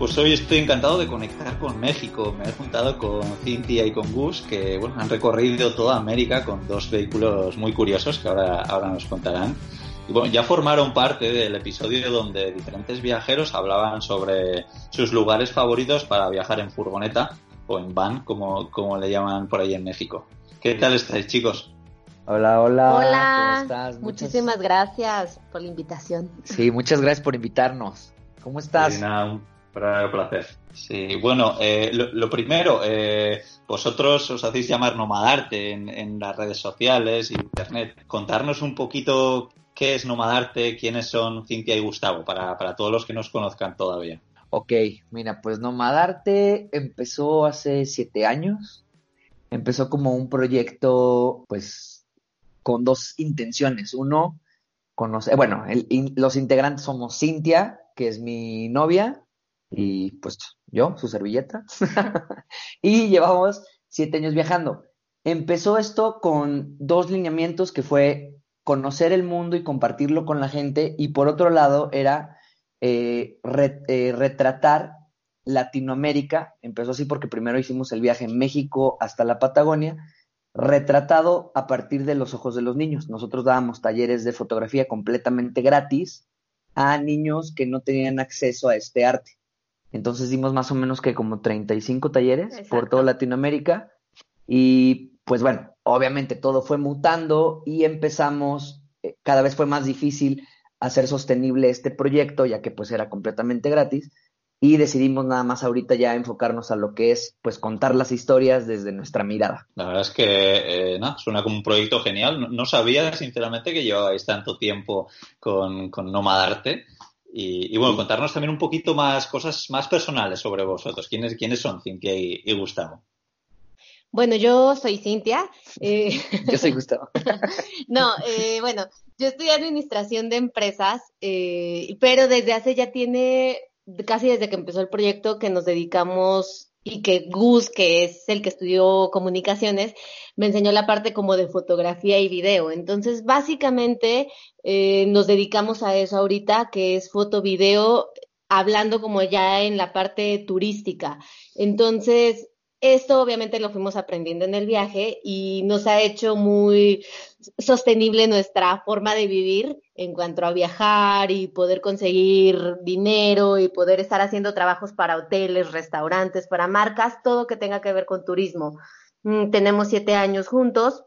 Pues hoy estoy encantado de conectar con México. Me he juntado con Cintia y con Gus, que bueno, han recorrido toda América con dos vehículos muy curiosos que ahora, ahora nos contarán. Y bueno, ya formaron parte del episodio donde diferentes viajeros hablaban sobre sus lugares favoritos para viajar en furgoneta o en van, como, como le llaman por ahí en México. ¿Qué tal estáis, chicos? Hola, hola. Hola. ¿Cómo estás? Muchísimas gracias por la invitación. Sí, muchas gracias por invitarnos. ¿Cómo estás? Nada, para el placer. Sí, bueno, eh, lo, primero, eh, vosotros os hacéis llamar Nomadarte en, en las redes sociales, internet. Contarnos un poquito qué es Nomadarte, quiénes son Cintia y Gustavo, para, para todos los que nos conozcan todavía. Ok, mira, pues Nomadarte empezó hace siete años. Empezó como un proyecto, pues, con dos intenciones. Uno, conocer, bueno, el, los integrantes somos Cintia, que es mi novia, y pues yo, su servilleta. y llevamos siete años viajando. Empezó esto con dos lineamientos que fue conocer el mundo y compartirlo con la gente y por otro lado era eh, eh, retratar Latinoamérica. Empezó así porque primero hicimos el viaje en México hasta la Patagonia, retratado a partir de los ojos de los niños. Nosotros dábamos talleres de fotografía completamente gratis a niños que no tenían acceso a este arte. Entonces dimos más o menos que como 35 talleres por toda Latinoamérica y pues bueno, obviamente todo fue mutando y empezamos, eh, cada vez fue más difícil hacer sostenible este proyecto ya que pues era completamente gratis y decidimos nada más ahorita ya enfocarnos a lo que es pues contar las historias desde nuestra mirada. La verdad es que eh, suena como un proyecto genial. No, sabía sinceramente que llevabais tanto tiempo con, con Nomadarte. Y, bueno, contarnos también un poquito más cosas más personales sobre vosotros. ¿Quiénes, quiénes son Cintia y, Gustavo? Bueno, yo soy Cintia. Eh... yo soy Gustavo. no, eh, bueno, yo estudié administración de empresas, eh, pero desde hace ya tiene, casi desde que empezó el proyecto, que nos dedicamos y que Gus, que es el que estudió comunicaciones, me enseñó la parte como de fotografía y video. Entonces, básicamente, eh, nos dedicamos a eso ahorita, que es foto, video, hablando como ya en la parte turística. Entonces, esto obviamente lo fuimos aprendiendo en el viaje y nos ha hecho muy sostenible nuestra forma de vivir en cuanto a viajar y poder conseguir dinero y poder estar haciendo trabajos para hoteles, restaurantes, para marcas, todo que tenga que ver con turismo. Mm, tenemos siete años juntos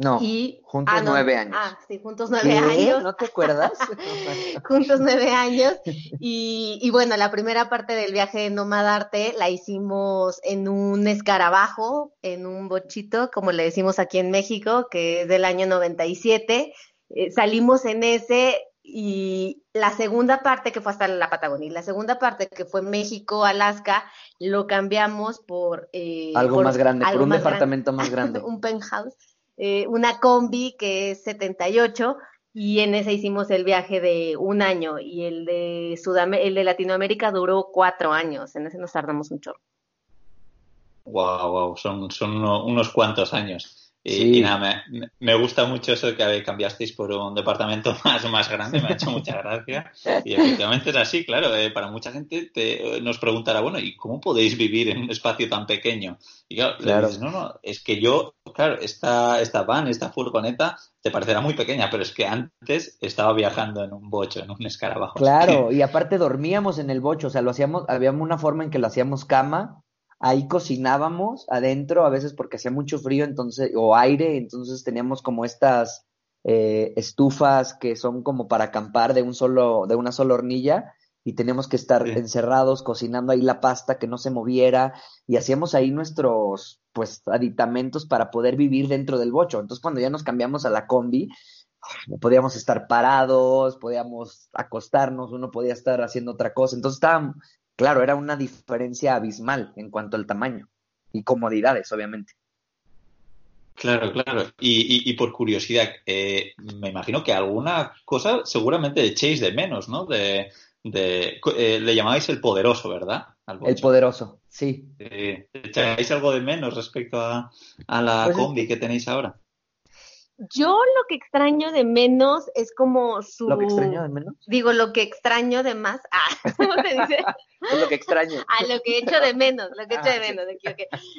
no, juntos ah, nueve años. Ah, sí, juntos nueve años. ¿No te acuerdas? juntos nueve años. Y, y, bueno, la primera parte del viaje de Nomadarte la hicimos en un escarabajo, en un bochito, como le decimos aquí en México, que es del año 97. Eh, salimos en ese y la segunda parte que fue hasta la Patagonia y la segunda parte que fue México, Alaska, lo cambiamos por... Eh, algo más grande, por un departamento más grande. un penthouse eh, una combi que es 78 y en ese hicimos el viaje de un año y el de el de Latinoamérica duró cuatro años, en ese nos tardamos mucho. Wow, wow, son, son unos cuantos años. Y, nada, me, gusta mucho eso de que cambiasteis por un departamento más, más grande, me ha hecho mucha gracia. Y efectivamente es así, claro, eh, para mucha gente te, nos preguntará, bueno, ¿y cómo podéis vivir en un espacio tan pequeño? Y claro, dices, no, no, es que yo, claro, esta, esta van, esta furgoneta, te parecerá muy pequeña, pero es que antes estaba viajando en un bocho, en un escarabajo. Claro, y aparte dormíamos en el bocho, o sea, lo hacíamos, habíamos una forma en que lo hacíamos cama, ahí cocinábamos adentro, a veces porque hacía mucho frío, entonces, o aire, entonces teníamos como estas eh, estufas que son como para acampar de un solo, de una sola hornilla, y teníamos que estar encerrados cocinando ahí la pasta que no se moviera, y hacíamos ahí nuestros pues aditamentos para poder vivir dentro del bocho. Entonces cuando ya nos cambiamos a la combi, podíamos estar parados, podíamos acostarnos, uno podía estar haciendo otra cosa. Entonces estaba, Claro, era una diferencia abismal en cuanto al tamaño y comodidades, obviamente. Claro, claro. Y, por curiosidad, eh, me imagino que alguna cosa seguramente echéis de menos, ¿no? De, de eh, le llamabais el poderoso, ¿verdad? el poderoso, sí. ¿Echáis algo de menos respecto a, la pues combi que tenéis ahora? Yo lo que extraño de menos es como su... ¿Lo que extraño de menos? Digo, lo que extraño de más. Ah, ¿cómo se dice? lo que extraño. Ah, lo que echo de menos, lo que echo de ah, menos.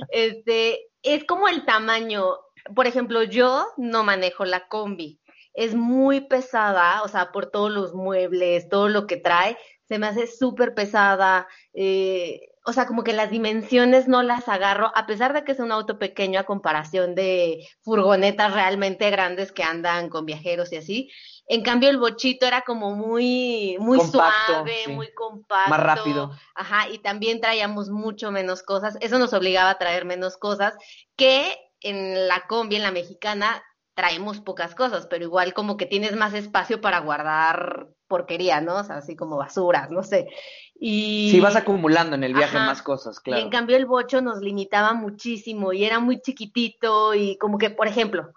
Este, es como el tamaño. Por ejemplo, yo no manejo la combi. Es muy pesada, o sea, por todos los muebles, todo lo que trae, se me hace súper pesada. Eh, o sea, como que las dimensiones no las agarro, a pesar de que es un auto pequeño a comparación de furgonetas realmente grandes que andan con viajeros y así. En cambio, el bochito era como muy, muy suave, muy compacto. Más rápido. Ajá, y también traíamos mucho menos cosas. Eso nos obligaba a traer menos cosas que en la combi, en la mexicana, traemos pocas cosas, pero igual como que tienes más espacio para guardar porquería, ¿no? O sea, así como basuras, no sé. Y... Sí, vas acumulando en el viaje más cosas, claro. Y en cambio el bocho nos limitaba muchísimo y era muy chiquitito y como que, por ejemplo,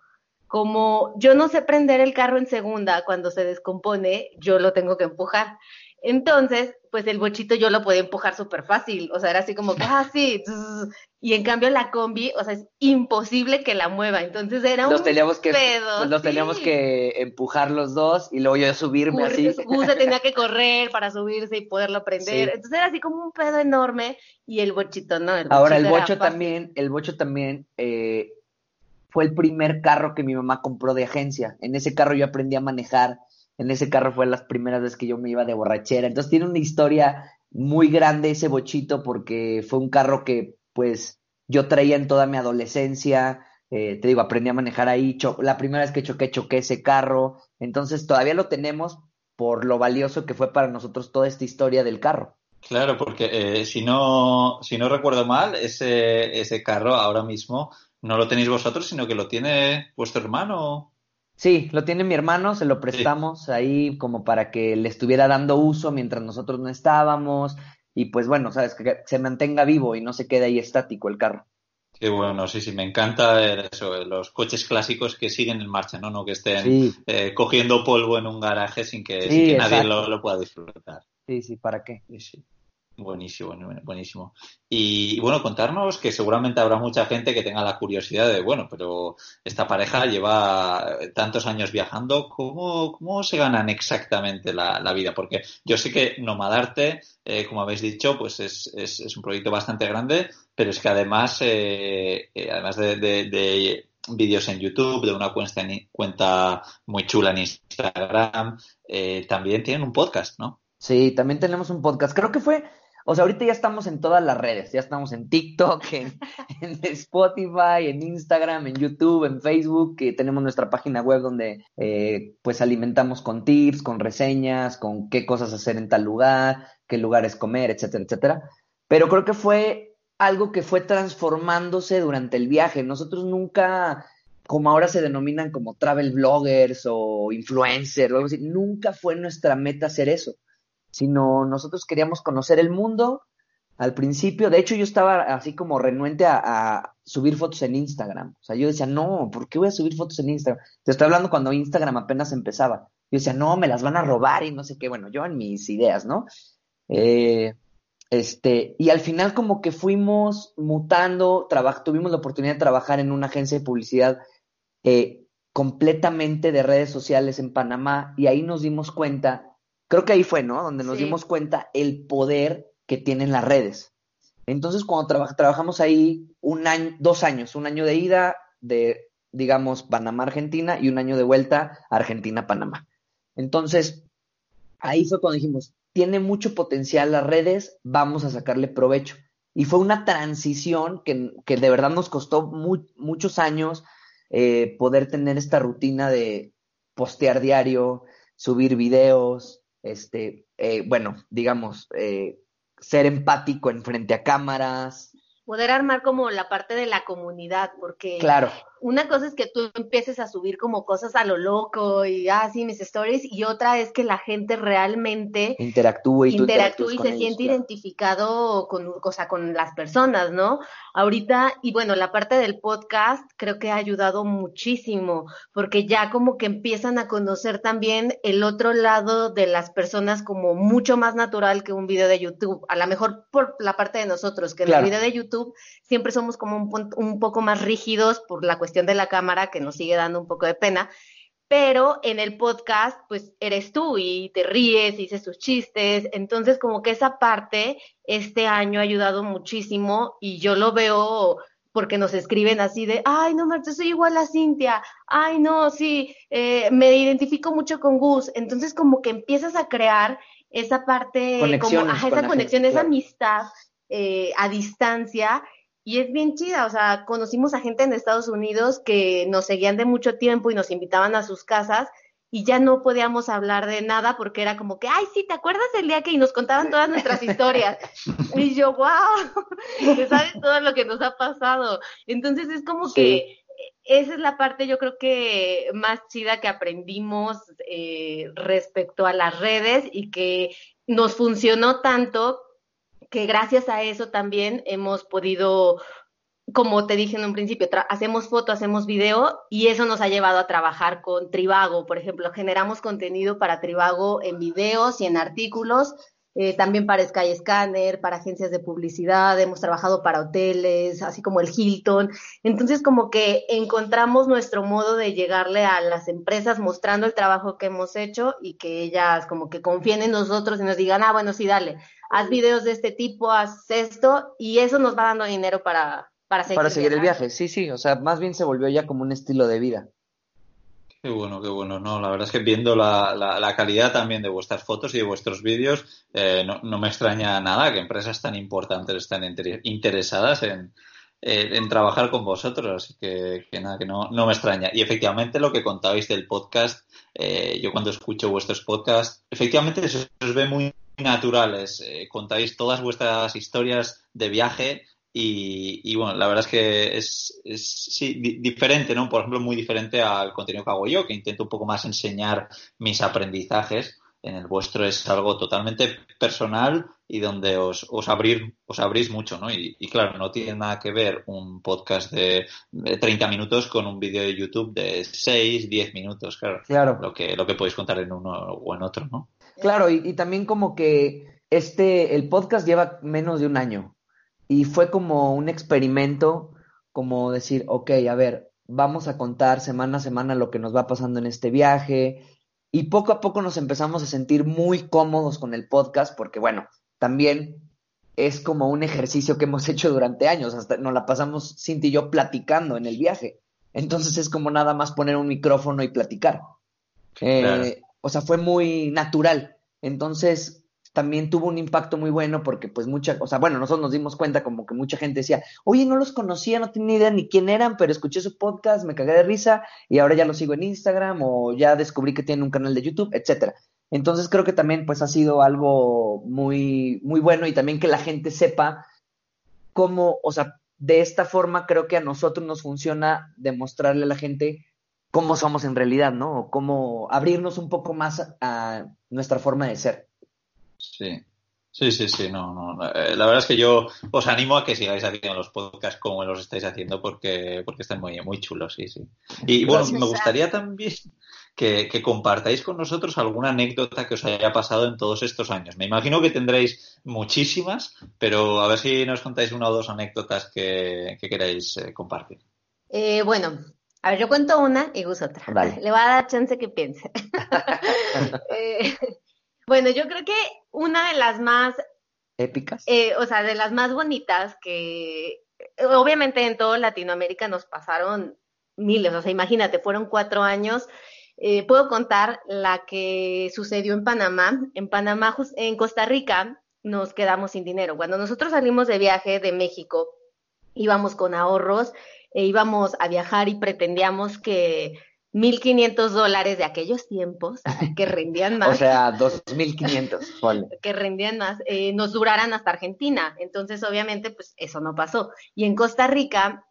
como yo no sé prender el carro en segunda cuando se descompone, yo lo tengo que empujar. Entonces, pues el bochito yo lo podía empujar súper fácil, o sea, era así como que, ah, sí, y en cambio la combi, o sea, es imposible que la mueva, entonces era un teníamos que, pedo. Pues, los teníamos que empujar los dos y luego yo subirme así. se tenía que correr para subirse y poderlo prender, entonces era así como un pedo enorme y el bochito no. El Ahora el bocho también, el bocho también eh, fue el primer carro que mi mamá compró de agencia. En ese carro yo aprendí a manejar en ese carro fue las primeras veces que yo me iba de borrachera. Entonces tiene una historia muy grande ese bochito porque fue un carro que pues yo traía en toda mi adolescencia. Eh, te digo, aprendí a manejar ahí. la primera vez que choqué, choqué ese carro. Entonces todavía lo tenemos por lo valioso que fue para nosotros toda esta historia del carro. Claro, porque eh, si no si no recuerdo mal, ese, ese carro ahora mismo no lo tenéis vosotros, sino que lo tiene vuestro hermano. Sí, lo tiene mi hermano, se lo prestamos ahí como para que le estuviera dando uso mientras nosotros no estábamos y pues bueno, sabes, que se mantenga vivo y no se quede ahí estático el carro. Qué bueno, sí, sí, me encanta eso, los coches clásicos que siguen en marcha, ¿no? No que estén eh, cogiendo polvo en un garaje sin que, nadie lo, lo, pueda disfrutar. Sí, sí, ¿para qué? Sí, sí. Buenísimo, buenísimo. Y, bueno, contarnos que seguramente habrá mucha gente que tenga la curiosidad de, bueno, pero esta pareja lleva tantos años viajando, ¿cómo, cómo se ganan exactamente la, vida? Porque yo sé que Nomadarte, eh, como habéis dicho, pues es, es, un proyecto bastante grande, pero es que además, eh, eh, además de, vídeos en YouTube, de una cuenta, cuenta muy chula en Instagram, también tienen un podcast, ¿no? Sí, también tenemos un podcast. Creo que fue o sea, ahorita ya estamos en todas las redes, ya estamos en TikTok, en, Spotify, en Instagram, en YouTube, en Facebook, que tenemos nuestra página web donde eh, pues alimentamos con tips, con reseñas, con qué cosas hacer en tal lugar, qué lugares comer, etcétera, etcétera. Pero creo que fue algo que fue transformándose durante el viaje. Nosotros nunca, como ahora se denominan como travel bloggers o influencers o algo así, nunca fue nuestra meta hacer eso sino nosotros queríamos conocer el mundo al principio. De hecho, yo estaba así como renuente a, subir fotos en Instagram. O sea, yo decía, no, ¿por qué voy a subir fotos en Instagram? Te estoy hablando cuando Instagram apenas empezaba. Yo decía, no, me las van a robar y no sé qué. Bueno, yo en mis ideas, ¿no? Eh, este, y al final como que fuimos mutando, tuvimos la oportunidad de trabajar en una agencia de publicidad eh, completamente de redes sociales en Panamá y ahí nos dimos cuenta Creo que ahí fue, ¿no? Donde nos dimos cuenta el poder que tienen las redes. Entonces, cuando trabajamos ahí un año, dos años, un año de ida de, digamos, Panamá, Argentina y un año de vuelta Argentina, Panamá. Entonces, ahí fue cuando dijimos, tiene mucho potencial las redes, vamos a sacarle provecho. Y fue una transición que, que de verdad nos costó muchos años eh, poder tener esta rutina de postear diario, subir videos, este, eh, bueno, digamos, eh, ser empático en frente a cámaras. Poder armar como la parte de la comunidad, porque claro. Una cosa es que tú empieces a subir como cosas a lo loco y así ah, mis stories y otra es que la gente realmente interactúe y, interactúe y se siente identificado con, o sea, con las personas, ¿no? Ahorita, y bueno, la parte del podcast creo que ha ayudado muchísimo porque ya como que empiezan a conocer también el otro lado de las personas como mucho más natural que un video de YouTube, a lo mejor por la parte de nosotros, que en el video de YouTube siempre somos como un, un poco más rígidos por la cuestión de la cámara que nos sigue dando un poco de pena, pero en el podcast pues eres tú y te ríes y dices tus chistes, entonces como que esa parte este año ha ayudado muchísimo y yo lo veo porque nos escriben así de, ay, no, Marta, soy igual a Cintia, ay, no, sí, eh, me identifico mucho con Gus, entonces como que empiezas a crear esa parte, como, esa conexión, esa amistad eh, a distancia y es bien chida, o sea, conocimos a gente en Estados Unidos que nos seguían de mucho tiempo y nos invitaban a sus casas y ya no podíamos hablar de nada porque era como que, ay, sí, ¿te acuerdas el día que y nos contaban todas nuestras historias? y yo, wow, que sabes todo lo que nos ha pasado. Entonces es como que esa es la parte yo creo que más chida que aprendimos eh, respecto a las redes y que nos funcionó tanto que gracias a eso también hemos podido, como te dije en un principio, hacemos foto, hacemos video y eso nos ha llevado a trabajar con Tribago, por ejemplo, generamos contenido para Tribago en videos y en artículos. Eh, también para Skyscanner, para agencias de publicidad, hemos trabajado para hoteles, así como el Hilton. Entonces, como que encontramos nuestro modo de llegarle a las empresas mostrando el trabajo que hemos hecho y que ellas como que confíen en nosotros y nos digan, ah, bueno, sí, dale, haz videos de este tipo, haz esto, y eso nos va dando dinero para, para seguir, para seguir el viaje. Sí, sí, o sea, más bien se volvió ya como un estilo de vida. Qué bueno, qué bueno. No, la verdad es que viendo la, la, calidad también de vuestras fotos y de vuestros vídeos, eh, no, no, me extraña nada que empresas tan importantes estén interesadas en, en trabajar con vosotros, así que, que nada, que no, no, me extraña. Y efectivamente lo que contabais del podcast, eh, yo cuando escucho vuestros podcasts, efectivamente se os ve muy naturales, eh, contáis todas vuestras historias de viaje y, bueno, la verdad es que es, sí, diferente, ¿no? Por ejemplo, muy diferente al contenido que hago yo, que intento un poco más enseñar mis aprendizajes. En el vuestro es algo totalmente personal y donde os, os, abrir, os abrís mucho, ¿no? Y, claro, no tiene nada que ver un podcast de, 30 minutos con un vídeo de YouTube de 6, 10 minutos, claro. Claro. Lo que, lo que podéis contar en uno o en otro, ¿no? Claro, y, también como que este, el podcast lleva menos de un año y fue como un experimento, como decir, ok, a ver, vamos a contar semana a semana lo que nos va pasando en este viaje y poco a poco nos empezamos a sentir muy cómodos con el podcast porque bueno, también es como un ejercicio que hemos hecho durante años, hasta nos la pasamos Cinti y yo platicando en el viaje. Entonces es como nada más poner un micrófono y platicar. Eh, o sea, fue muy natural. Entonces, también tuvo un impacto muy bueno porque pues mucha, o sea, bueno, nosotros nos dimos cuenta como que mucha gente decía, oye, no los conocía, no tenía ni idea ni quién eran, pero escuché su podcast, me cagué de risa y ahora ya lo sigo en Instagram o ya descubrí que tiene un canal de YouTube, etcétera. Entonces creo que también pues ha sido algo muy, muy bueno y también que la gente sepa cómo, o sea, de esta forma creo que a nosotros nos funciona demostrarle a la gente cómo somos en realidad, ¿no? O cómo abrirnos un poco más a nuestra forma de ser. Sí. Sí, sí, sí, no, no. Eh, la verdad es que yo os animo a que sigáis haciendo los podcasts como los estáis haciendo porque, porque están muy, muy chulos, sí, sí. Y bueno, me gustaría también que, que, compartáis con nosotros alguna anécdota que os haya pasado en todos estos años. Me imagino que tendréis muchísimas, pero a ver si nos contáis una o dos anécdotas que, que queráis eh, compartir. Eh, bueno, a ver, yo cuento una y Gus otra. Le voy a dar chance que piense. Eh, bueno, yo creo que una de las más épicas, eh, o sea, de las más bonitas que obviamente en toda Latinoamérica nos pasaron miles, o sea, imagínate, fueron cuatro años. Eh, puedo contar la que sucedió en Panamá. En Panamá, en Costa Rica, nos quedamos sin dinero. Cuando nosotros salimos de viaje de México, íbamos con ahorros e íbamos a viajar y pretendíamos que 1.500 dólares de aquellos tiempos, que rendían más. o sea, 2.500, que rendían más, eh, nos duraran hasta Argentina. Entonces, obviamente, pues eso no pasó. Y en Costa Rica,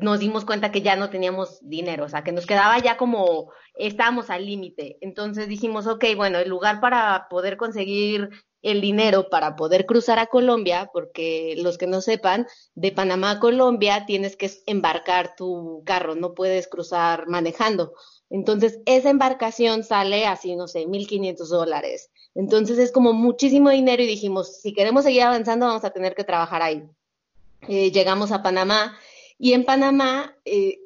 nos dimos cuenta que ya no teníamos dinero, o sea, que nos quedaba ya como, estábamos al límite. Entonces dijimos, ok, bueno, el lugar para poder conseguir el dinero para poder cruzar a Colombia, porque los que no sepan, de Panamá a Colombia tienes que embarcar tu carro, no puedes cruzar manejando. Entonces, esa embarcación sale así, no sé, 1.500 dólares. Entonces, es como muchísimo dinero y dijimos, si queremos seguir avanzando, vamos a tener que trabajar ahí. Eh, llegamos a Panamá y en Panamá eh,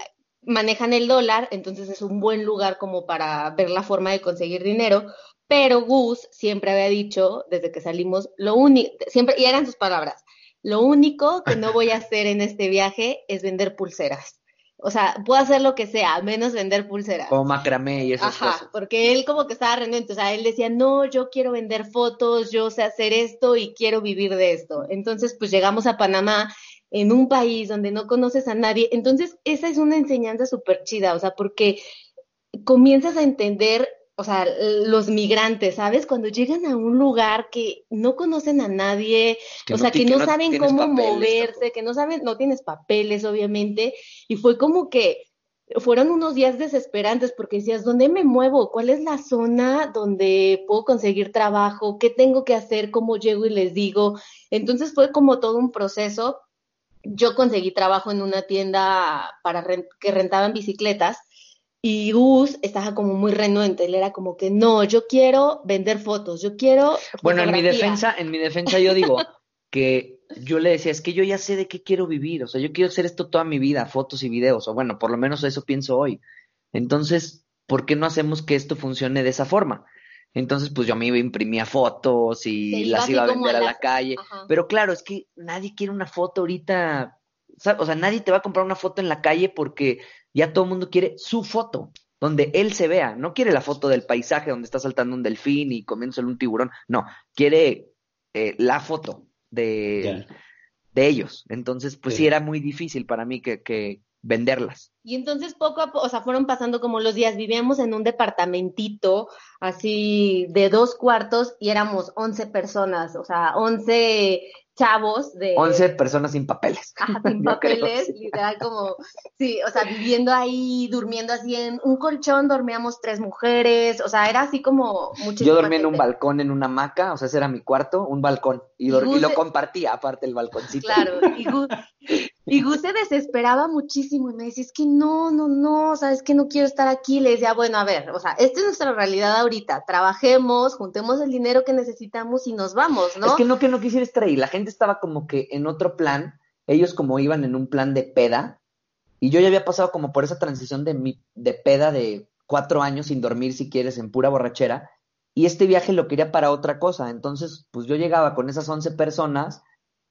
manejan el dólar, entonces es un buen lugar como para ver la forma de conseguir dinero, pero Gus siempre había dicho, desde que salimos, lo único, siempre, y eran sus palabras, lo único que no voy a hacer en este viaje es vender pulseras. O sea, puedo hacer lo que sea, menos vender pulseras. Como macramé y esas Ajá, porque él como que estaba renuente, o sea, él decía, no, yo quiero vender fotos, yo sé hacer esto y quiero vivir de esto. Entonces, pues llegamos a Panamá en un país donde no conoces a nadie. Entonces, esa es una enseñanza súper chida, o sea, porque comienzas a entender o sea, los migrantes, ¿sabes? Cuando llegan a un lugar que no conocen a nadie, o sea, que, no, saben cómo moverse, que no saben, no tienes papeles, obviamente, y fue como que fueron unos días desesperantes porque decías, ¿dónde me muevo? ¿Cuál es la zona donde puedo conseguir trabajo? ¿Qué tengo que hacer? ¿Cómo llego y les digo? Entonces fue como todo un proceso. Yo conseguí trabajo en una tienda para que rentaban bicicletas y Gus estaba como muy renuente, él era como que no, yo quiero vender fotos, yo quiero. Bueno, en mi defensa, en mi defensa yo digo que yo le decía, es que yo ya sé de qué quiero vivir, o sea, yo quiero hacer esto toda mi vida, fotos y videos, o bueno, por lo menos eso pienso hoy. Entonces, ¿por qué no hacemos que esto funcione de esa forma? Entonces, pues yo me iba, imprimía fotos y las iba a vender a la calle. Pero claro, es que nadie quiere una foto ahorita, o sea, nadie te va a comprar una foto en la calle porque ya todo el mundo quiere su foto, donde él se vea. No quiere la foto del paisaje donde está saltando un delfín y comiéndose un tiburón. No, quiere eh, la foto de, de ellos. Entonces, pues sí. era muy difícil para mí que, que venderlas. Y entonces poco a poco, o sea, fueron pasando como los días, vivíamos en un departamentito así de dos cuartos y éramos 11 personas, o sea, 11 chavos de... 11 personas sin papeles. Ajá, sin papeles, literal como, sí, o sea, viviendo ahí, durmiendo así en un colchón, dormíamos tres mujeres, o sea, era así como. Yo dormía en un balcón, en una hamaca, o sea, ese era mi cuarto, un balcón, y, y, lo compartía aparte el balconcito. Claro, y Gus, y Gus se desesperaba muchísimo y me decía, es que no, no, no, o sea, es que no quiero estar aquí. Le decía, bueno, a ver, o sea, esta es nuestra realidad ahorita, trabajemos, juntemos el dinero que necesitamos y nos vamos, ¿no? Es que no que no quisiera estar ahí, la gente estaba como que en otro plan, ellos como iban en un plan de peda, y yo ya había pasado como por esa transición de, mi, de peda de cuatro años sin dormir, si quieres, en pura borrachera, y este viaje lo quería para otra cosa, entonces, pues yo llegaba con esas once personas,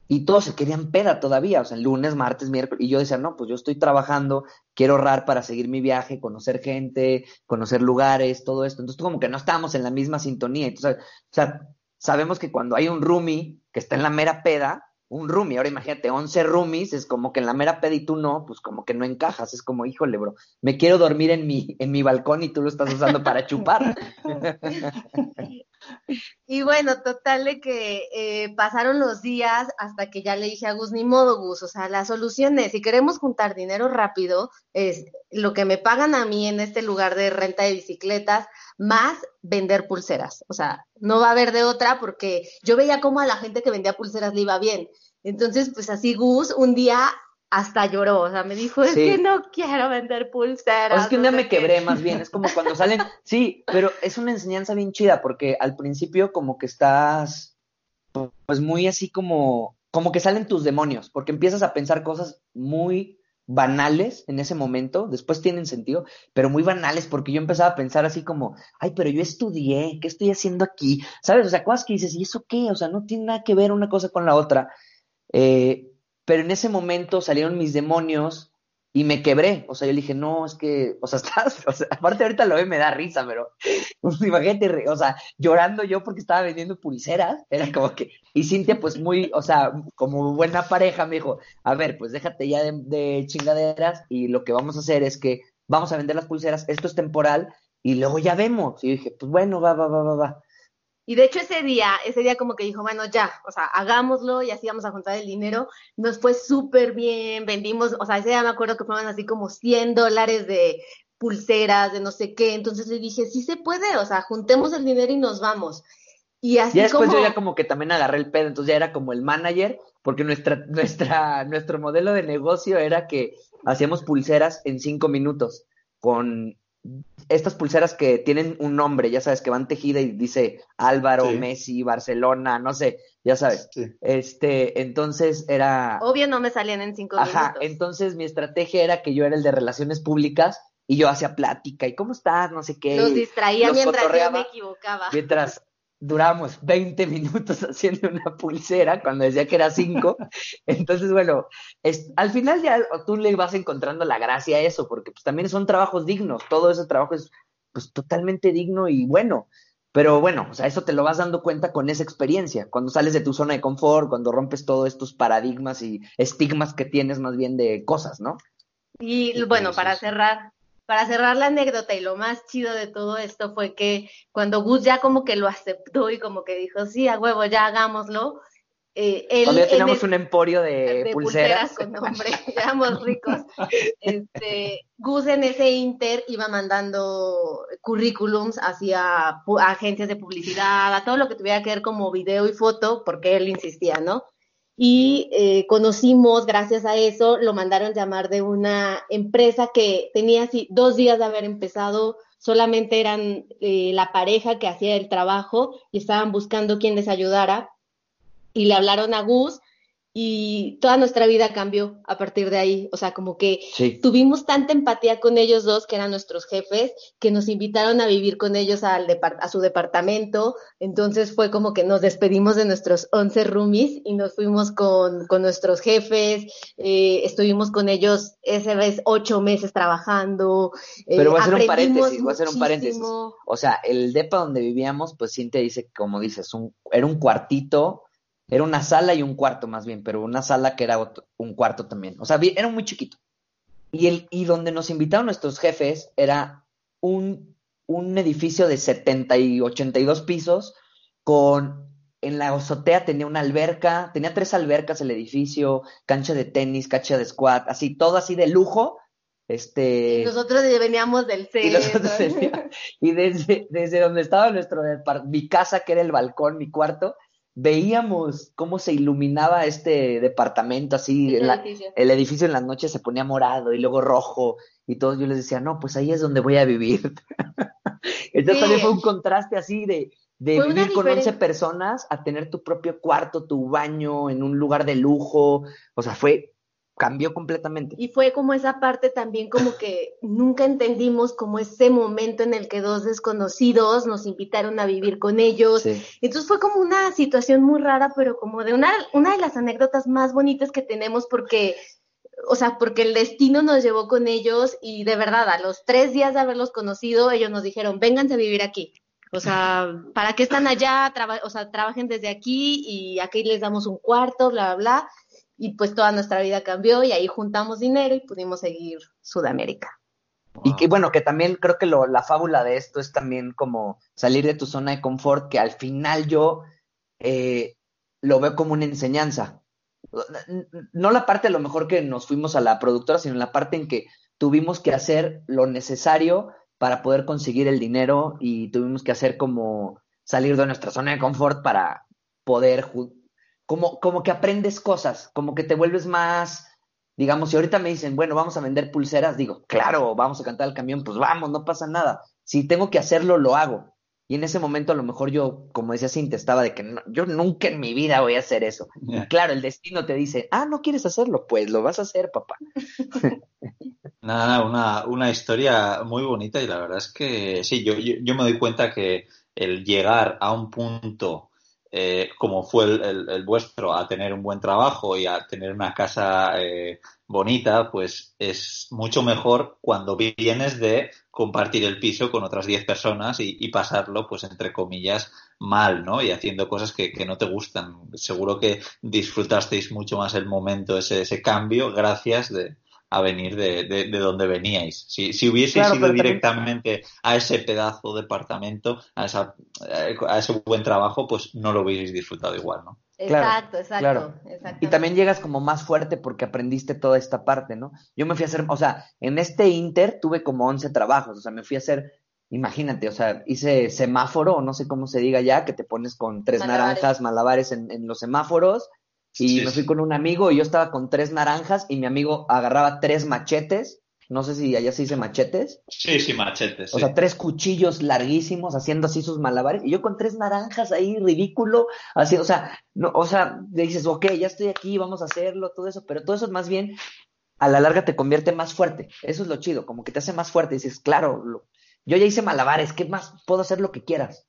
y todos se querían peda todavía, o sea, lunes, martes, miércoles, y yo decía, no, pues yo estoy trabajando, quiero ahorrar para seguir mi viaje, conocer gente, conocer lugares, todo esto. Entonces, como que no estábamos en la misma sintonía. Entonces, o sea, sabemos que cuando hay un roomie que está en la mera peda, un roomie, ahora imagínate, 11 roomies, es como que en la mera peda y tú no, pues como que no encajas, es como, híjole, bro, me quiero dormir en mi, en mi balcón y tú lo estás usando para chupar. Y bueno, total de que eh, pasaron los días hasta que ya le dije a Gus, ni modo Gus, o sea, la solución es, si queremos juntar dinero rápido, es lo que me pagan a mí en este lugar de renta de bicicletas, más vender pulseras. O sea, no va a haber de otra porque yo veía cómo a la gente que vendía pulseras le iba bien. Entonces, pues así Gus un día hasta lloró, o sea, me dijo, es que no quiero vender pulseras. O es que un día me quebré más bien, es como cuando salen, sí, pero es una enseñanza bien chida porque al principio como que estás, pues muy así como, como que salen tus demonios, porque empiezas a pensar cosas muy banales en ese momento, después tienen sentido, pero muy banales porque yo empezaba a pensar así como, ay, pero yo estudié, ¿qué estoy haciendo aquí? ¿Sabes? O sea, cosas que dices, ¿y eso qué? O sea, no tiene nada que ver una cosa con la otra. Eh, pero en ese momento salieron mis demonios y me quebré. O sea, yo dije, no, es que, o sea, estás, o sea, aparte ahorita lo ve, me da risa, pero pues, imagínate, o sea, llorando yo porque estaba vendiendo pulseras, era como que, y Cintia, pues muy, o sea, como buena pareja, me dijo, a ver, pues déjate ya de, de chingaderas y lo que vamos a hacer es que vamos a vender las pulseras, esto es temporal y luego ya vemos. Y yo dije, pues bueno, va, va, va, va, va. Y de hecho ese día, ese día como que dijo, bueno, ya, o sea, hagámoslo y así vamos a juntar el dinero. Nos fue súper bien, vendimos, o sea, ese día me acuerdo que fueron así como 100 dólares de pulseras, de no sé qué. Entonces le dije, sí se puede, o sea, juntemos el dinero y nos vamos. Y así ya después como... yo ya como que también agarré el pedo, entonces ya era como el manager, porque nuestra, nuestra, nuestro modelo de negocio era que hacíamos pulseras en cinco minutos con estas pulseras que tienen un nombre, ya sabes, que van tejida y dice Álvaro, Sí. Messi, Barcelona, no sé, ya sabes. Sí. Este, entonces era. Obvio no me salían en cinco Ajá, minutos. entonces mi estrategia era que yo era el de relaciones públicas y yo hacía plática y cómo estás, no sé qué. Los distraía los mientras yo me equivocaba. Mientras durábamos 20 minutos haciendo una pulsera cuando decía que era 5. Entonces, bueno, es, al final ya tú le vas encontrando la gracia a eso, porque pues también son trabajos dignos, todo ese trabajo es pues totalmente digno y bueno. Pero bueno, o sea, eso te lo vas dando cuenta con esa experiencia, cuando sales de tu zona de confort, cuando rompes todos estos paradigmas y estigmas que tienes más bien de cosas, ¿no? Y bueno, sí, para cerrar, para cerrar la anécdota y lo más chido de todo esto fue que cuando Gus ya como que lo aceptó y como que dijo, sí, a huevo, ya hagámoslo, eh, él en teníamos el- un emporio de, de pulseras. con nombre, éramos ricos. Este, Gus en ese inter iba mandando currículums hacia agencias de publicidad, a todo lo que tuviera que ver como video y foto, porque él insistía, ¿no? Y eh, conocimos, gracias a eso, lo mandaron llamar de una empresa que tenía así dos días de haber empezado, solamente eran eh, la pareja que hacía el trabajo y estaban buscando quien les ayudara y le hablaron a Gus y toda nuestra vida cambió a partir de ahí. O sea, como que Sí. tuvimos tanta empatía con ellos dos, que eran nuestros jefes, que nos invitaron a vivir con ellos al a su departamento. Entonces fue como que nos despedimos de nuestros 11 roomies y nos fuimos con, con nuestros jefes. eh, estuvimos con ellos esa vez ocho meses trabajando. eh, Pero voy a hacer un paréntesis, voy a hacer un paréntesis. O sea, el depa donde vivíamos, pues Cintia dice, como dices, un, era un cuartito, era una sala y un cuarto más bien, pero una sala que era otro- un cuarto también. O sea, era muy chiquito. Y, el, y donde nos invitaron nuestros jefes era un, un edificio de 70 y 82 pisos con... En la azotea tenía una alberca, tenía tres albercas el edificio, cancha de tenis, cancha de squat, así, todo así de lujo. Este, Nosotros veníamos del y, ¿no? tenía- y desde, desde donde estaba nuestro mi casa, que era el balcón, mi cuarto, veíamos cómo se iluminaba este departamento así, en la- edificio. el edificio en las noches se ponía morado y luego rojo y todos yo les decía, no, pues ahí es donde voy a vivir. Entonces Sí. también fue un contraste así de, de Fue vivir con 11 diferen- personas a tener tu propio cuarto, tu baño en un lugar de lujo, o sea, fue, cambió completamente. Y fue como esa parte también como que nunca entendimos como ese momento en el que dos desconocidos nos invitaron a vivir con ellos. Sí. Entonces fue como una situación muy rara, pero como de una, una de las anécdotas más bonitas que tenemos porque, o sea, porque el destino nos llevó con ellos y de verdad, a los tres días de haberlos conocido, ellos nos dijeron, vénganse a vivir aquí. O sea, ¿para qué están allá? Traba- o sea, trabajen desde aquí y aquí les damos un cuarto, bla, bla, bla. Y pues toda nuestra vida cambió y ahí juntamos dinero y pudimos seguir Sudamérica. Y que bueno, que también creo que lo, la fábula de esto es también como salir de tu zona de confort, que al final yo eh, lo veo como una enseñanza. No la parte a lo mejor que nos fuimos a la productora, sino la parte en que tuvimos que hacer lo necesario para poder conseguir el dinero y tuvimos que hacer como salir de nuestra zona de confort para poder, como, como que aprendes cosas, como que te vuelves más, digamos, si ahorita me dicen, bueno, vamos a vender pulseras, digo, claro, vamos a cantar el camión, pues vamos, no pasa nada. Si tengo que hacerlo, lo hago. Y en ese momento a lo mejor yo, como decía Cintia, estaba de que no- yo nunca en mi vida voy a hacer eso. Ya. Claro, el destino te dice, ah, no quieres hacerlo, pues lo vas a hacer, papá. Nada, nada, una, una historia muy bonita y la verdad es que sí, yo, yo, yo me doy cuenta que el llegar a un punto eh, como fue el, vuestro, a tener un buen trabajo y a tener una casa eh, bonita, pues es mucho mejor cuando vienes de compartir el piso con otras 10 personas y, pasarlo, pues entre comillas, mal, ¿no? Y haciendo cosas que, que no te gustan. Seguro que disfrutasteis mucho más el momento, ese, ese cambio, gracias de, a venir de, de, donde veníais. Si, si hubieseis ido directamente a ese pedazo de departamento, a, esa, a ese buen trabajo, pues no lo hubieseis disfrutado igual, ¿no? Exacto, exacto, Y también llegas como más fuerte porque aprendiste toda esta parte, ¿no? Yo me fui a hacer, o sea, en este Inter tuve como 11 trabajos, o sea, me fui a hacer, imagínate, o sea, hice semáforo, o no sé cómo se diga ya, que te pones con tres naranjas, malabares en, en los semáforos, y me fui con un amigo y yo estaba con tres naranjas y mi amigo agarraba tres machetes no sé si allá se dice machetes. Sí, sí, machetes. O sea, tres cuchillos larguísimos haciendo así sus malabares. Y yo con tres naranjas ahí, ridículo. Así, o sea, no, o sea, dices, ok, ya estoy aquí, vamos a hacerlo, todo eso. Pero todo eso es más bien, a la larga te convierte más fuerte. Eso es lo chido, como que te hace más fuerte. dices, claro, yo ya hice malabares, ¿qué más? Puedo hacer lo que quieras.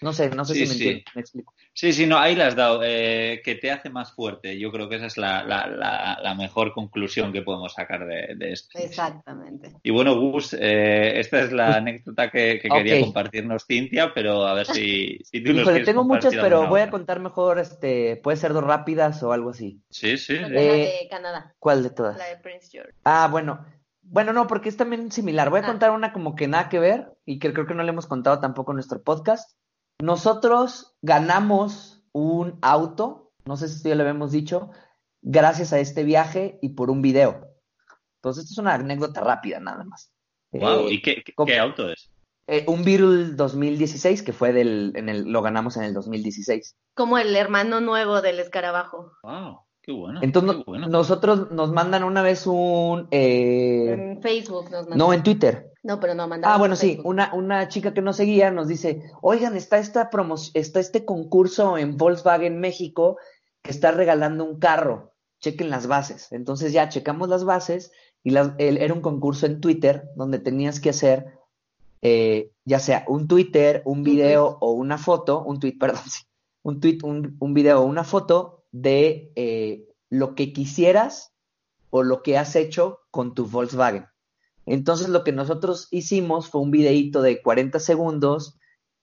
No sé, no sé si me, me explico. Sí, sí, no, ahí la has dado, eh, que te hace más fuerte. Yo creo que esa es la, la, la, mejor conclusión que podemos sacar de, esto. Exactamente. Y bueno, Gus, eh, esta es la anécdota que, quería compartirnos Cintia, pero a ver si, si tú Híjole, tengo muchas, pero voy a contar mejor, este, puede ser dos rápidas o algo así. Sí, sí. La de Canadá. ¿Cuál de todas? La de Prince George. Ah, bueno. Bueno, no, porque es también similar. Voy a ah. contar una como que nada que ver y que creo que no le hemos contado tampoco en nuestro podcast. Nosotros ganamos un auto, no sé si ya lo habíamos dicho, gracias a este viaje y por un video. Entonces, esto es una anécdota rápida nada más. Wow, ¿y qué, qué, auto es? Eh, un Beetle 2016 que fue del, en el, lo ganamos en el 2016. Como el hermano nuevo del escarabajo. Wow. Qué bueno. Entonces, nosotros nos mandan una vez un... Eh... En Facebook nos mandan. No, en Twitter. No, pero no mandaron. Ah, bueno, sí. Una, una chica que nos seguía nos dice, oigan, está, esta está este concurso en Volkswagen México que está regalando un carro. Chequen las bases. Entonces ya checamos las bases y las, era un concurso en Twitter donde tenías que hacer eh, ya sea un Twitter, un video o una foto, un tweet, perdón, sí, un tweet, un, un video o una foto de eh, lo que quisieras o lo que has hecho con tu Volkswagen. Entonces lo que nosotros hicimos fue un videíto de 40 segundos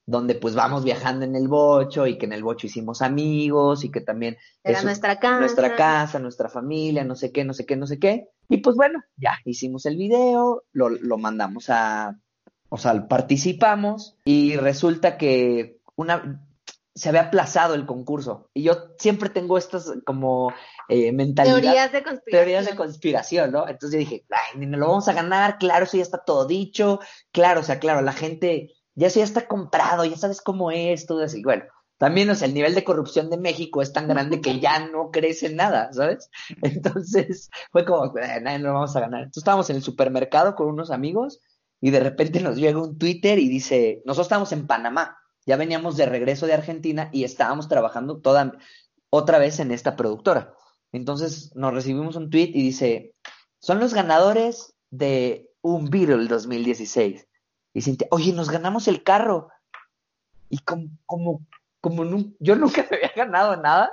donde pues vamos viajando en el bocho y que en el bocho hicimos amigos y que también era nuestra casa, nuestra casa, nuestra familia, no sé qué, no sé qué, no sé qué. Y pues bueno, ya hicimos el video, lo, lo mandamos a, o sea, participamos y resulta que una, se había aplazado el concurso. Y yo siempre tengo estas como eh, mentalidad. Teorías de conspiración. Teorías de conspiración, ¿no? Entonces yo dije, ay, ni lo vamos a ganar, claro, eso ya está todo dicho, claro, o sea, claro, la gente, ya eso ya está comprado, ya sabes cómo es, todo así. Bueno, también, o sea, el nivel de corrupción de México es tan grande que ya no crece nada, ¿sabes? Entonces fue como, no lo vamos a ganar. Entonces estábamos en el supermercado con unos amigos y de repente nos llega un Twitter y dice, nosotros estamos en Panamá ya veníamos de regreso de Argentina y estábamos trabajando toda otra vez en esta productora. Entonces nos recibimos un tweet y dice, son los ganadores de un Beetle 2016. Y Cintia, oye, nos ganamos el carro. Y como, como, como yo nunca me había ganado nada,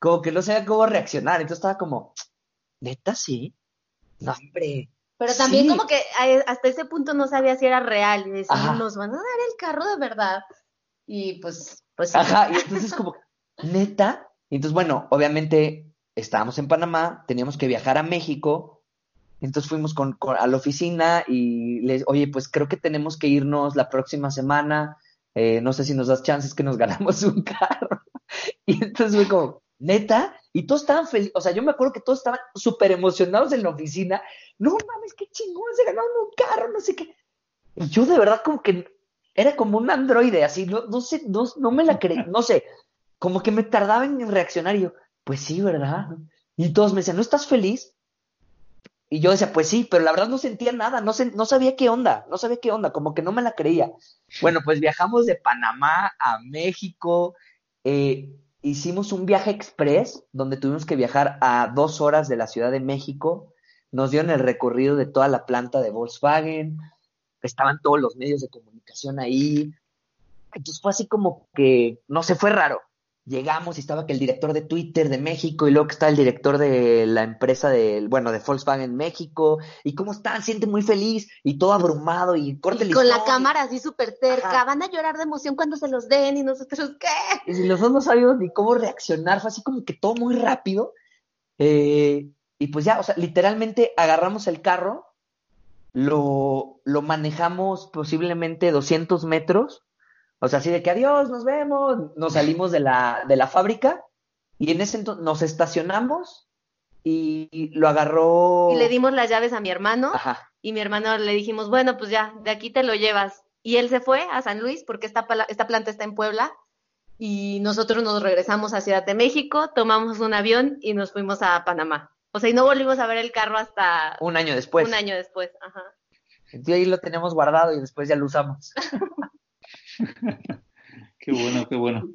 como que no sabía cómo reaccionar. Entonces estaba como, neta, sí. No, hombre. Pero también como que hasta ese punto no sabía si era real. Y decía, nos van a dar el carro de verdad. Y pues, pues. Ajá, y entonces como, neta. Y entonces, bueno, obviamente estábamos en Panamá, teníamos que viajar a México. Entonces fuimos con, a la oficina y les, oye, pues creo que tenemos que irnos la próxima semana. Eh, no sé si nos das chances que nos ganamos un carro. Y entonces fue como, neta, y todos estaban felices, o sea, yo me acuerdo que todos estaban súper emocionados en la oficina. No mames, qué chingón, se ganaron un carro, no sé qué. Y yo de verdad como que era como un androide, así, no, no sé, no, no me la creí, no sé, como que me tardaba en reaccionar y yo, pues sí, ¿verdad? Y todos me decían, ¿no estás feliz? Y yo decía, pues sí, pero la verdad no sentía nada, no, no sabía qué onda, no sabía qué onda, como que no me la creía. Bueno, pues viajamos de Panamá a México, eh, hicimos un viaje express donde tuvimos que viajar a dos horas de la Ciudad de México, nos dieron el recorrido de toda la planta de Volkswagen, estaban todos los medios de comunicación ahí. Entonces fue así como que, no sé, fue raro. Llegamos y estaba que el director de Twitter de México y luego que está el director de la empresa del, bueno, de Volkswagen México y cómo están, siente muy feliz y todo abrumado y corte y con la cámara así súper cerca, van a llorar de emoción cuando se los den y nosotros, ¿qué? Y nosotros no sabíamos ni cómo reaccionar, fue así como que todo muy rápido. Eh, y pues ya, o sea, literalmente agarramos el carro, lo, lo manejamos posiblemente 200 metros, o sea, así de que adiós, nos vemos, nos salimos de la, de la fábrica y en ese entonces nos estacionamos y lo agarró. Y le dimos las llaves a mi hermano y mi hermano le dijimos, bueno, pues ya, de aquí te lo llevas. Y él se fue a San Luis porque esta, esta planta está en Puebla y nosotros nos regresamos a Ciudad de México, tomamos un avión y nos fuimos a Panamá. O sea, y no volvimos a ver el carro hasta... Un año después. Un año después, ajá. Entonces ahí lo tenemos guardado y después ya lo usamos. qué bueno, qué bueno.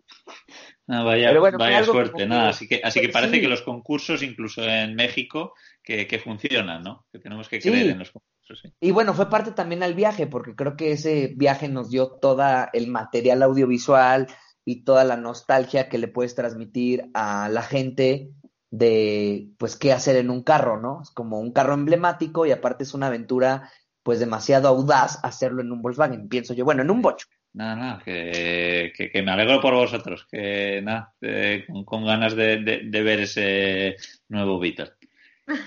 Ah, vaya, vaya suerte, nada. Así que, así que parece que los concursos, incluso en México, que, que funcionan, ¿no? Que tenemos que creer en los concursos. Sí. Y bueno, fue parte también al viaje, porque creo que ese viaje nos dio todo el material audiovisual y toda la nostalgia que le puedes transmitir a la gente de, pues, qué hacer en un carro, ¿no? Es como un carro emblemático y aparte es una aventura, pues, demasiado audaz hacerlo en un Volkswagen, pienso yo. Bueno, en un bocho. Nada, nada, que, que, me alegro por vosotros, que nada, con, ganas de, de, ver ese nuevo Beetle.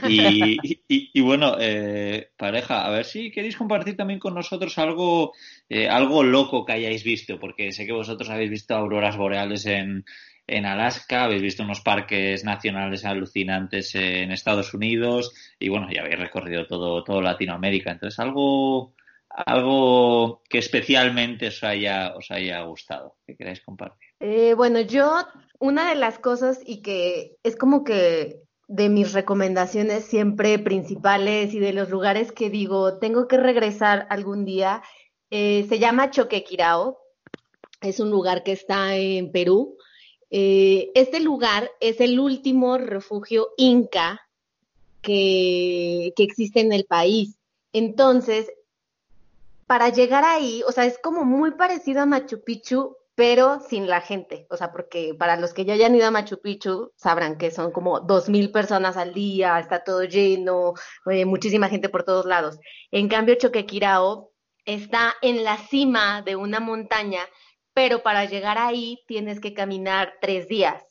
Y, y, bueno, eh, pareja, a ver si queréis compartir también con nosotros algo, eh, algo loco que hayáis visto, porque sé que vosotros habéis visto auroras boreales en, en Alaska, habéis visto unos parques nacionales alucinantes en Estados Unidos y bueno, ya habéis recorrido todo, todo Latinoamérica. Entonces, algo, algo que especialmente os haya, os haya gustado, que queráis compartir. Eh, bueno, yo, una de las cosas y que es como que de mis recomendaciones siempre principales y de los lugares que digo, tengo que regresar algún día, eh, se llama Choquequirao, es un lugar que está en Perú. Eh, este lugar es el último refugio inca que, que existe en el país. Entonces, para llegar ahí, o sea, es como muy parecido a Machu Picchu, pero sin la gente. O sea, porque para los que ya hayan ido a Machu Picchu, sabrán que son como dos mil personas al día, está todo lleno, eh, muchísima gente por todos lados. En cambio, Choquequirao está en la cima de una montaña, pero para llegar ahí tienes que caminar tres días.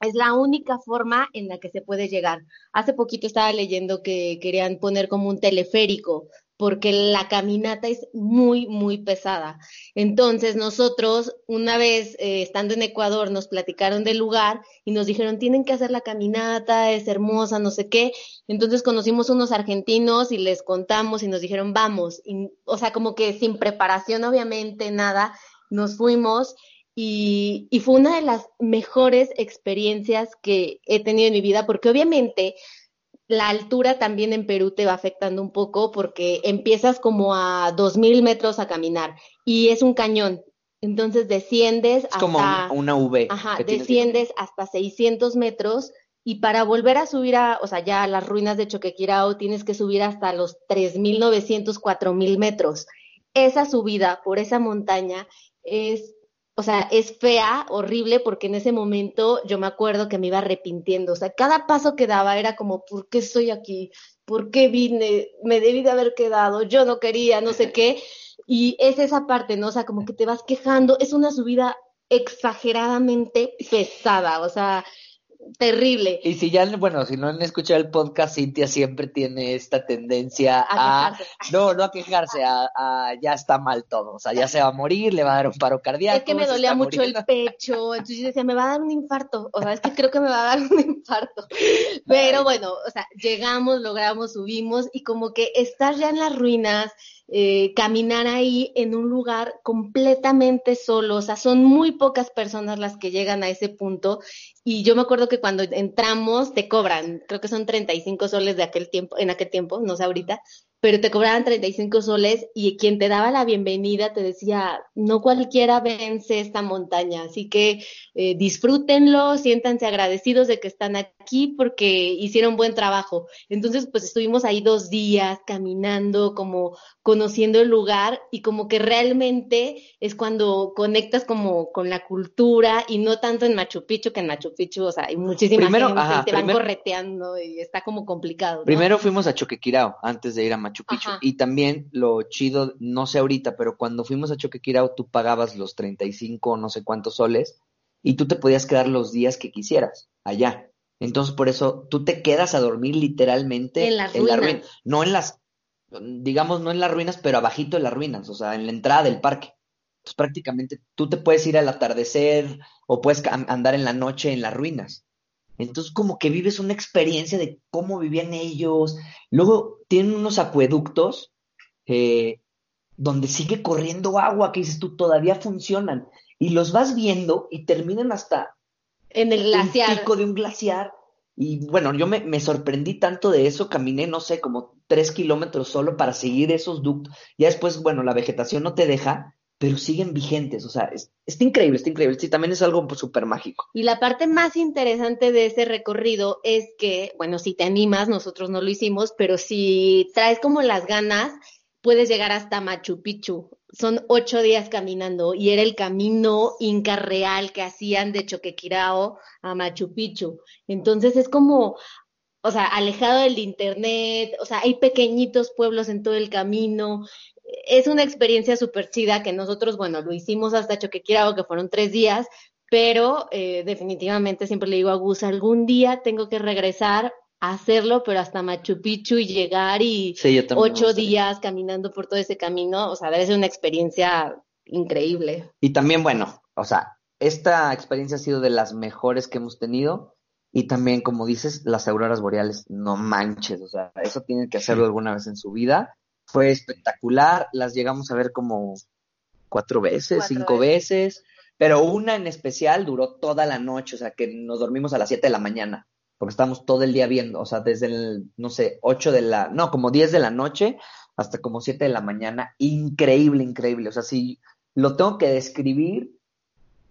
Es la única forma en la que se puede llegar. Hace poquito estaba leyendo que querían poner como un teleférico porque la caminata es muy, muy pesada. Entonces nosotros, una vez eh, estando en Ecuador, nos platicaron del lugar y nos dijeron, tienen que hacer la caminata, es hermosa, no sé qué. Entonces conocimos unos argentinos y les contamos y nos dijeron, vamos. o sea, como que sin preparación, obviamente, nada, nos fuimos. Y, y fue una de las mejores experiencias que he tenido en mi vida, porque obviamente la altura también en Perú te va afectando un poco porque empiezas como a dos mil metros a caminar y es un cañón. Entonces desciendes es como una V. Ajá, desciendes hasta 600 metros y para volver a subir a, o sea, ya a las ruinas de Choquequirao tienes que subir hasta los 3.900, 4.000 metros. Esa subida por esa montaña es o sea, es fea, horrible, porque en ese momento yo me acuerdo que me iba arrepintiendo. O sea, cada paso que daba era como, ¿por qué estoy aquí? ¿Por qué vine? Me debí de haber quedado, yo no quería, no sé qué. Y es esa parte, ¿no? O sea, como que te vas quejando. Es una subida exageradamente pesada, o sea, terrible. Y si ya, bueno, si no han escuchado el podcast, Cintia siempre tiene esta tendencia a, no, no a quejarse, a, ya está mal todo, o sea, ya se va a morir, le va a dar un paro cardíaco. Es que me dolía mucho el pecho, entonces yo decía, me va a dar un infarto, o sea, es que creo que me va a dar un infarto. Pero bueno, o sea, llegamos, logramos, subimos y como que estar ya en las ruinas, eh, caminar ahí en un lugar completamente solo, o sea, son muy pocas personas las que llegan a ese punto. Y yo me acuerdo que cuando entramos te cobran, creo que son 35 soles de aquel tiempo, en aquel tiempo, no sé ahorita, pero te cobraban 35 soles y quien te daba la bienvenida te decía, no cualquiera vence esta montaña, así que eh, disfrútenlo, siéntanse agradecidos de que están aquí porque hicieron buen trabajo. Entonces, pues estuvimos ahí dos días caminando, como conociendo el lugar y como que realmente es cuando conectas como con la cultura y no tanto en Machu Picchu, que en Machu Picchu, o sea, hay muchísima gente y te van correteando y está como complicado. Primero fuimos a Choquequirao antes de ir a Machu Picchu. Y también lo chido, no sé ahorita, pero cuando fuimos a Choquequirao tú pagabas los 35 no sé cuántos soles y tú te podías quedar los días que quisieras allá. Entonces, por eso tú te quedas a dormir literalmente En las la ruinas. ruina. No en las, digamos, no en las ruinas, pero abajito de las ruinas, o sea, en la entrada del parque. Entonces, prácticamente tú te puedes ir al atardecer o puedes andar en la noche en las ruinas. Entonces, como que vives una experiencia de cómo vivían ellos. Luego tienen unos acueductos eh, donde sigue corriendo agua, que dices tú, todavía funcionan. Y los vas viendo y terminan hasta En el un glaciar. pico de un glaciar. Y bueno, yo me, me sorprendí tanto de eso, caminé, no sé, como tres kilómetros solo para seguir esos ductos. Ya después, bueno, la vegetación no te deja, pero siguen vigentes. O sea, es- está increíble, está increíble. Sí, también es algo súper mágico. Y la parte más interesante de ese recorrido es que, bueno, si te animas, nosotros no lo hicimos, pero si traes como las ganas, puedes llegar hasta Machu Picchu. Son ocho días caminando y era el camino inca real que hacían de Choquequirao a Machu Picchu. Entonces es como, o sea, alejado del internet, o sea, hay pequeñitos pueblos en todo el camino. Es una experiencia súper chida que nosotros, bueno, lo hicimos hasta Choquequirao, que fueron tres días, pero eh, definitivamente siempre le digo a Gus, algún día tengo que regresar a hacerlo, pero hasta Machu Picchu y llegar y Sí, ocho días caminando por todo ese camino, o sea, debe ser una experiencia increíble. Y también, bueno, o sea, esta experiencia ha sido de las mejores que hemos tenido. Y también, como dices, las auroras boreales, no manches, o sea, eso tienen que hacerlo alguna vez en su vida. Fue espectacular, las llegamos a ver como cuatro veces, Cuatro cinco veces, pero una en especial duró toda la noche, o sea, que nos dormimos a las siete de la mañana, porque estábamos todo el día viendo, o sea, desde el, no sé, ocho de la, no, como diez de la noche hasta como siete de la mañana, increíble, increíble, o sea, si lo tengo que describir,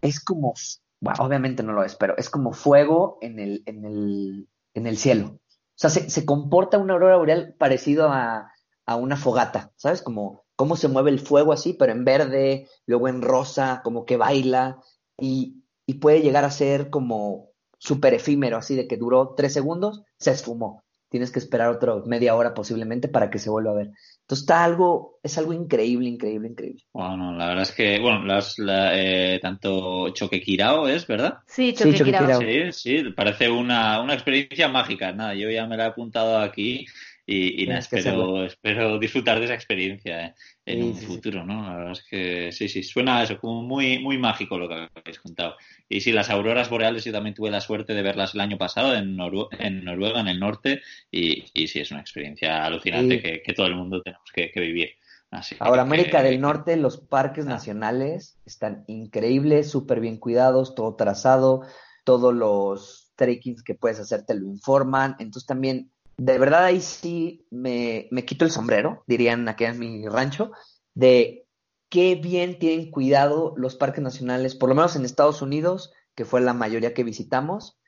es como, bueno, obviamente no lo es, pero es como fuego en el, en el, en el cielo. O sea, se, se comporta una aurora boreal parecido a, a una fogata, ¿sabes? Como cómo se mueve el fuego así, pero en verde, luego en rosa, como que baila, y, y puede llegar a ser como súper efímero, así de que duró tres segundos, se esfumó. Tienes que esperar otra media hora posiblemente para que se vuelva a ver. Entonces está algo, es algo increíble, increíble, increíble. Bueno, la verdad es que, bueno, las, la, eh, tanto Choquequirao es, ¿verdad? Sí. Choquequirao. Sí, sí, parece una, una experiencia mágica. Nada, yo ya me la he apuntado aquí y, y nada, espero, espero disfrutar de esa experiencia eh, en Sí, un sí, sí. futuro, ¿no? La verdad es que sí, sí, suena a eso, como muy, muy mágico lo que habéis contado. Y sí, las auroras boreales yo también tuve la suerte de verlas el año pasado en, Noru- en Noruega, en el norte, y, y sí, es una experiencia alucinante Sí. que, que todo el mundo tenemos que, que vivir. Así Ahora, que- América del Norte, los parques Ah. nacionales están increíbles, súper bien cuidados, todo trazado, todos los trekkings que puedes hacer te lo informan. Entonces también, de verdad ahí sí me, me quito el sombrero, dirían aquí en mi rancho, de qué bien tienen cuidado los parques nacionales, por lo menos en Estados Unidos, que fue la mayoría que visitamos,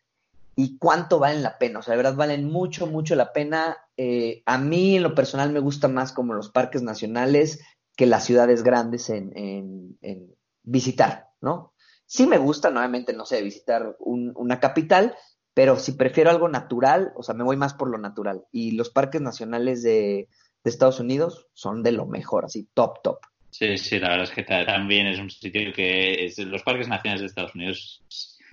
y cuánto valen la pena. O sea, de verdad valen mucho, mucho la pena. Eh, a mí, en lo personal, me gusta más como los parques nacionales que las ciudades grandes en, en- visitar, ¿no? Sí me gusta, nuevamente, no sé, visitar un- una capital, pero si prefiero algo natural, o sea, me voy más por lo natural. Y los parques nacionales de, de Estados Unidos son de lo mejor, así, top, top. Sí, sí, la verdad es que ta- también es un sitio que es, los parques nacionales de Estados Unidos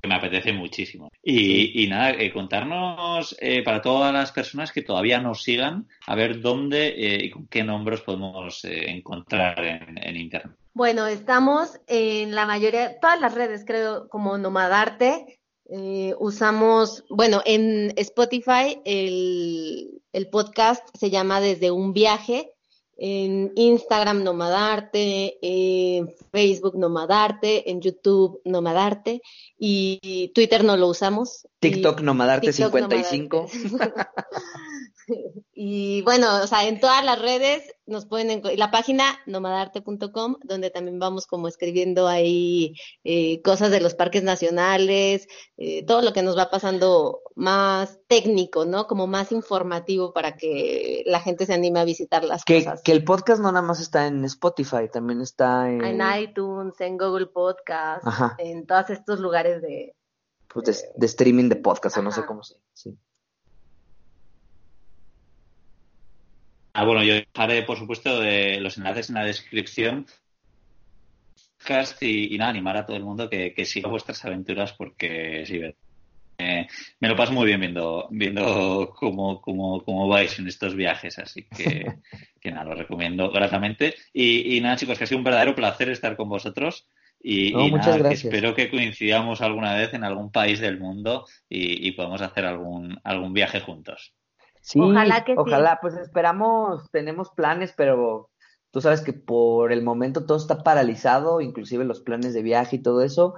que me apetece muchísimo. Y, y nada, eh, contarnos eh, para todas las personas que todavía nos sigan, a ver dónde eh, y con qué nombres podemos eh, encontrar en, en Internet. Bueno, estamos en la mayoría, todas las redes, creo, como Nomadarte. Eh, usamos, bueno, en Spotify el, el podcast se llama Desde un viaje. En Instagram Nomadarte, en Facebook Nomadarte, en YouTube Nomadarte y Twitter no lo usamos. TikTok Nomadarte TikTok 55. Nomadarte. y bueno, o sea, en todas las redes nos pueden encontrar. La página nomadarte.com, donde también vamos como escribiendo ahí eh, cosas de los parques nacionales, eh, todo lo que nos va pasando más técnico, ¿no? Como más informativo para que la gente se anime a visitar las Que, cosas. que el podcast no nada más está en Spotify, también está en, En iTunes, en Google Podcast, Ajá. en todos estos lugares de... pues, de, de streaming de podcast, o no sé cómo se sí. Ah, bueno, yo dejaré, por supuesto, de los enlaces en la descripción. Y, y nada, animar a todo el mundo que, que siga vuestras aventuras porque sí, me lo paso muy bien viendo, viendo cómo, cómo, cómo vais en estos viajes, así que, que nada, lo recomiendo gratamente. Y, y nada, chicos, que ha sido un verdadero placer estar con vosotros. Y, nada, espero que coincidamos alguna vez en algún país del mundo y, y podamos hacer algún, algún viaje juntos. Sí, ojalá que ojalá, pues esperamos, tenemos planes, pero tú sabes que por el momento todo está paralizado, inclusive los planes de viaje y todo eso.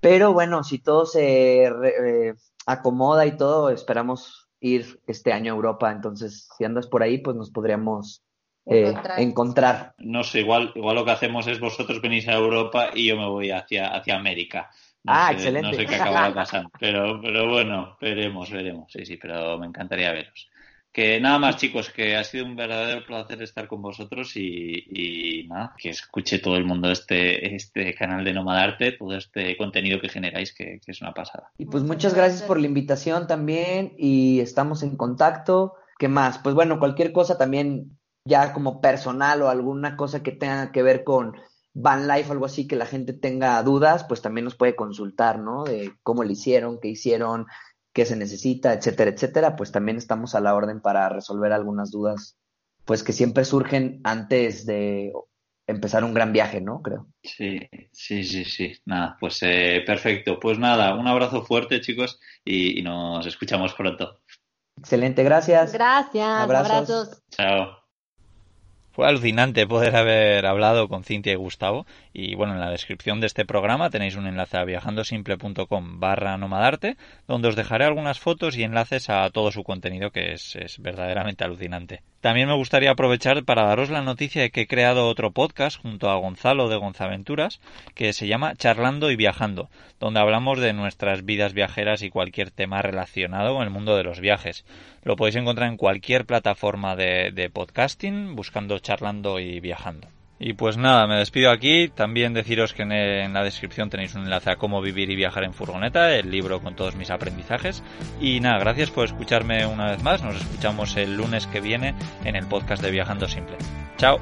Pero bueno, si todo se eh, acomoda y todo, esperamos ir este año a Europa. Entonces, si andas por ahí, pues nos podríamos eh, encontrar. No sé, igual, igual lo que hacemos es vosotros venís a Europa y yo me voy hacia, hacia América. Ah, excelente. No sé qué acabará pasando, pero, pero bueno, veremos, veremos. Sí, sí, pero me encantaría veros. Que nada más, chicos, que ha sido un verdadero placer estar con vosotros y, nada, que escuche todo el mundo este, este canal de Nomadarte, todo este contenido que generáis, que, que es una pasada. Y pues muchas gracias por la invitación también y estamos en contacto. ¿Qué más? Pues bueno, cualquier cosa también ya como personal o alguna cosa que tenga que ver con Van Life o algo así que la gente tenga dudas, pues también nos puede consultar, ¿no? De cómo lo hicieron, qué hicieron, qué se necesita, etcétera, etcétera, pues también estamos a la orden para resolver algunas dudas, pues que siempre surgen antes de empezar un gran viaje, ¿no? Creo. Sí, sí, sí, sí. Nada, pues eh, perfecto. Pues nada, un abrazo fuerte, chicos, y, nos escuchamos pronto. Excelente, gracias. Gracias, abrazos. Chao. Fue alucinante poder haber hablado con Cintia y Gustavo. Y bueno, en la descripción de este programa tenéis un enlace a viajandosimple.com barra nomadarte, donde os dejaré algunas fotos y enlaces a todo su contenido que es, es verdaderamente alucinante. También me gustaría aprovechar para daros la noticia de que he creado otro podcast junto a Gonzalo de Gonzaventuras que se llama Charlando y Viajando, donde hablamos de nuestras vidas viajeras y cualquier tema relacionado con el mundo de los viajes. Lo podéis encontrar en cualquier plataforma de, de podcasting buscando Charlando y Viajando. Y pues nada, me despido aquí. También deciros que en, la descripción tenéis un enlace a cómo vivir y viajar en furgoneta, el libro con todos mis aprendizajes. Y nada, gracias por escucharme una vez más. Nos escuchamos el lunes que viene en el podcast de Viajando Simple. Chao.